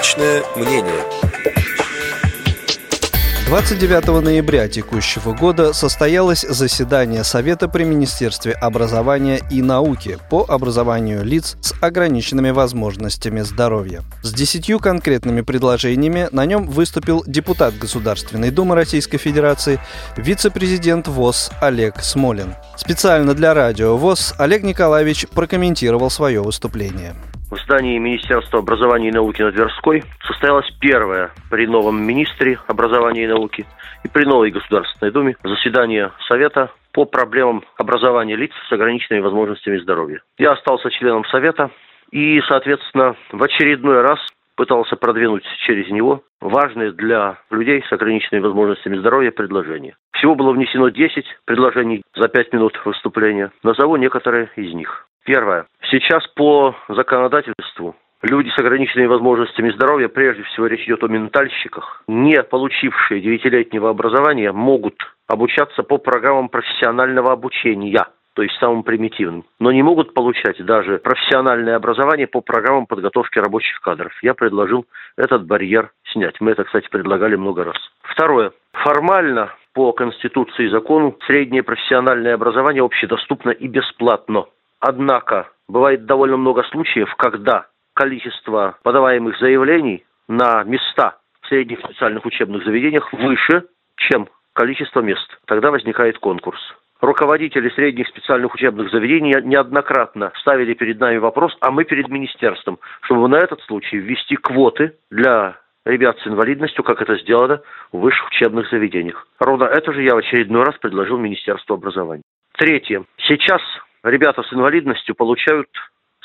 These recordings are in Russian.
Личное мнение. 29 ноября текущего года состоялось заседание Совета при Министерстве образования и науки по образованию лиц с ограниченными возможностями здоровья. С десятью конкретными предложениями на нем выступил депутат Государственной Думы Российской Федерации, вице-президент ВОЗ Олег Смолин. Специально для радио ВОЗ Олег Николаевич прокомментировал свое выступление в здании Министерства образования и науки на Тверской состоялось первое при новом министре образования и науки и при новой Государственной Думе заседание Совета по проблемам образования лиц с ограниченными возможностями здоровья. Я остался членом Совета и, соответственно, в очередной раз пытался продвинуть через него важные для людей с ограниченными возможностями здоровья предложения. Всего было внесено 10 предложений за 5 минут выступления. Назову некоторые из них. Первое. Сейчас по законодательству люди с ограниченными возможностями здоровья, прежде всего речь идет о ментальщиках, не получившие девятилетнего образования, могут обучаться по программам профессионального обучения то есть самым примитивным, но не могут получать даже профессиональное образование по программам подготовки рабочих кадров. Я предложил этот барьер снять. Мы это, кстати, предлагали много раз. Второе. Формально по Конституции и закону среднее профессиональное образование общедоступно и бесплатно. Однако бывает довольно много случаев, когда количество подаваемых заявлений на места в средних специальных учебных заведениях выше, чем количество мест. Тогда возникает конкурс. Руководители средних специальных учебных заведений неоднократно ставили перед нами вопрос, а мы перед министерством, чтобы на этот случай ввести квоты для ребят с инвалидностью, как это сделано в высших учебных заведениях. Ровно это же я в очередной раз предложил Министерству образования. Третье. Сейчас ребята с инвалидностью получают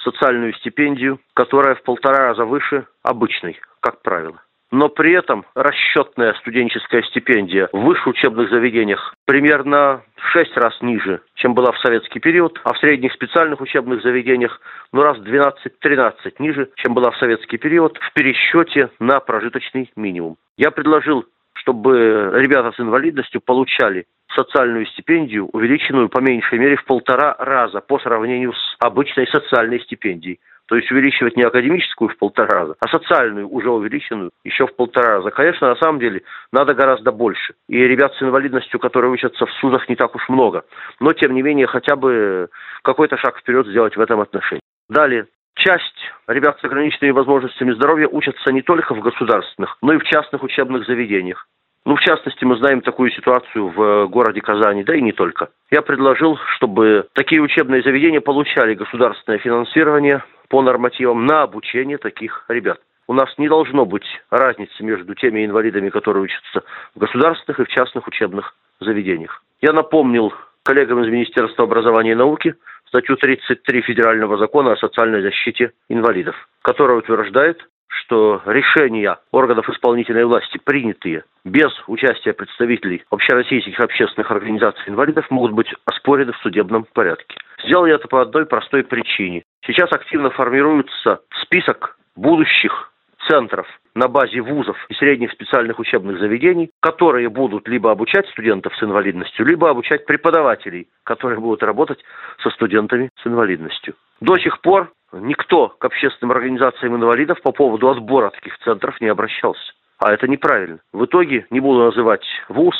социальную стипендию, которая в полтора раза выше обычной, как правило. Но при этом расчетная студенческая стипендия в высших учебных заведениях примерно в 6 раз ниже, чем была в советский период, а в средних специальных учебных заведениях ну раз в 12-13 ниже, чем была в советский период в пересчете на прожиточный минимум. Я предложил, чтобы ребята с инвалидностью получали социальную стипендию, увеличенную по меньшей мере в полтора раза по сравнению с обычной социальной стипендией. То есть увеличивать не академическую в полтора раза, а социальную уже увеличенную еще в полтора раза. Конечно, на самом деле надо гораздо больше. И ребят с инвалидностью, которые учатся в СУЗах, не так уж много. Но, тем не менее, хотя бы какой-то шаг вперед сделать в этом отношении. Далее. Часть ребят с ограниченными возможностями здоровья учатся не только в государственных, но и в частных учебных заведениях. Ну, в частности, мы знаем такую ситуацию в э, городе Казани, да и не только. Я предложил, чтобы такие учебные заведения получали государственное финансирование по нормативам на обучение таких ребят. У нас не должно быть разницы между теми инвалидами, которые учатся в государственных и в частных учебных заведениях. Я напомнил коллегам из Министерства образования и науки статью 33 Федерального закона о социальной защите инвалидов, которая утверждает, что решения органов исполнительной власти, принятые без участия представителей общероссийских общественных организаций инвалидов, могут быть оспорены в судебном порядке. Сделал я это по одной простой причине. Сейчас активно формируется список будущих центров на базе вузов и средних специальных учебных заведений, которые будут либо обучать студентов с инвалидностью, либо обучать преподавателей, которые будут работать со студентами с инвалидностью. До сих пор никто к общественным организациям инвалидов по поводу отбора таких центров не обращался. А это неправильно. В итоге, не буду называть вуз,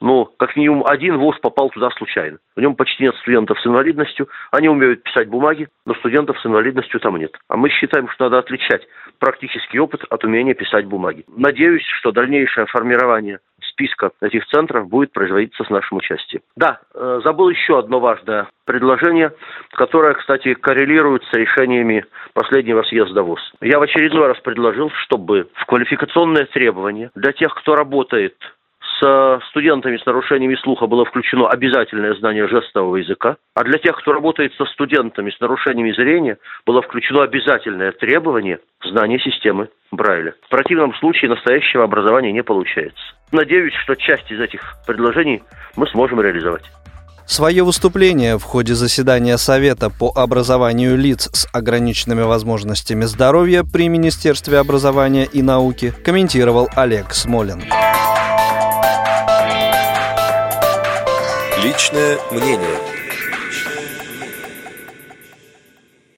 но как минимум один вуз попал туда случайно. В нем почти нет студентов с инвалидностью, они умеют писать бумаги, но студентов с инвалидностью там нет. А мы считаем, что надо отличать практический опыт от умения писать бумаги. Надеюсь, что дальнейшее формирование списка этих центров будет производиться с нашим участием. Да, э, забыл еще одно важное предложение, которое, кстати, коррелирует с решениями последнего съезда ВОЗ. Я в очередной раз предложил, чтобы в квалификационные требования для тех, кто работает с студентами с нарушениями слуха было включено обязательное знание жестового языка, а для тех, кто работает со студентами с нарушениями зрения, было включено обязательное требование знания системы Брайля. В противном случае настоящего образования не получается. Надеюсь, что часть из этих предложений мы сможем реализовать. Свое выступление в ходе заседания Совета по образованию лиц с ограниченными возможностями здоровья при Министерстве образования и науки комментировал Олег Смолин. Личное мнение.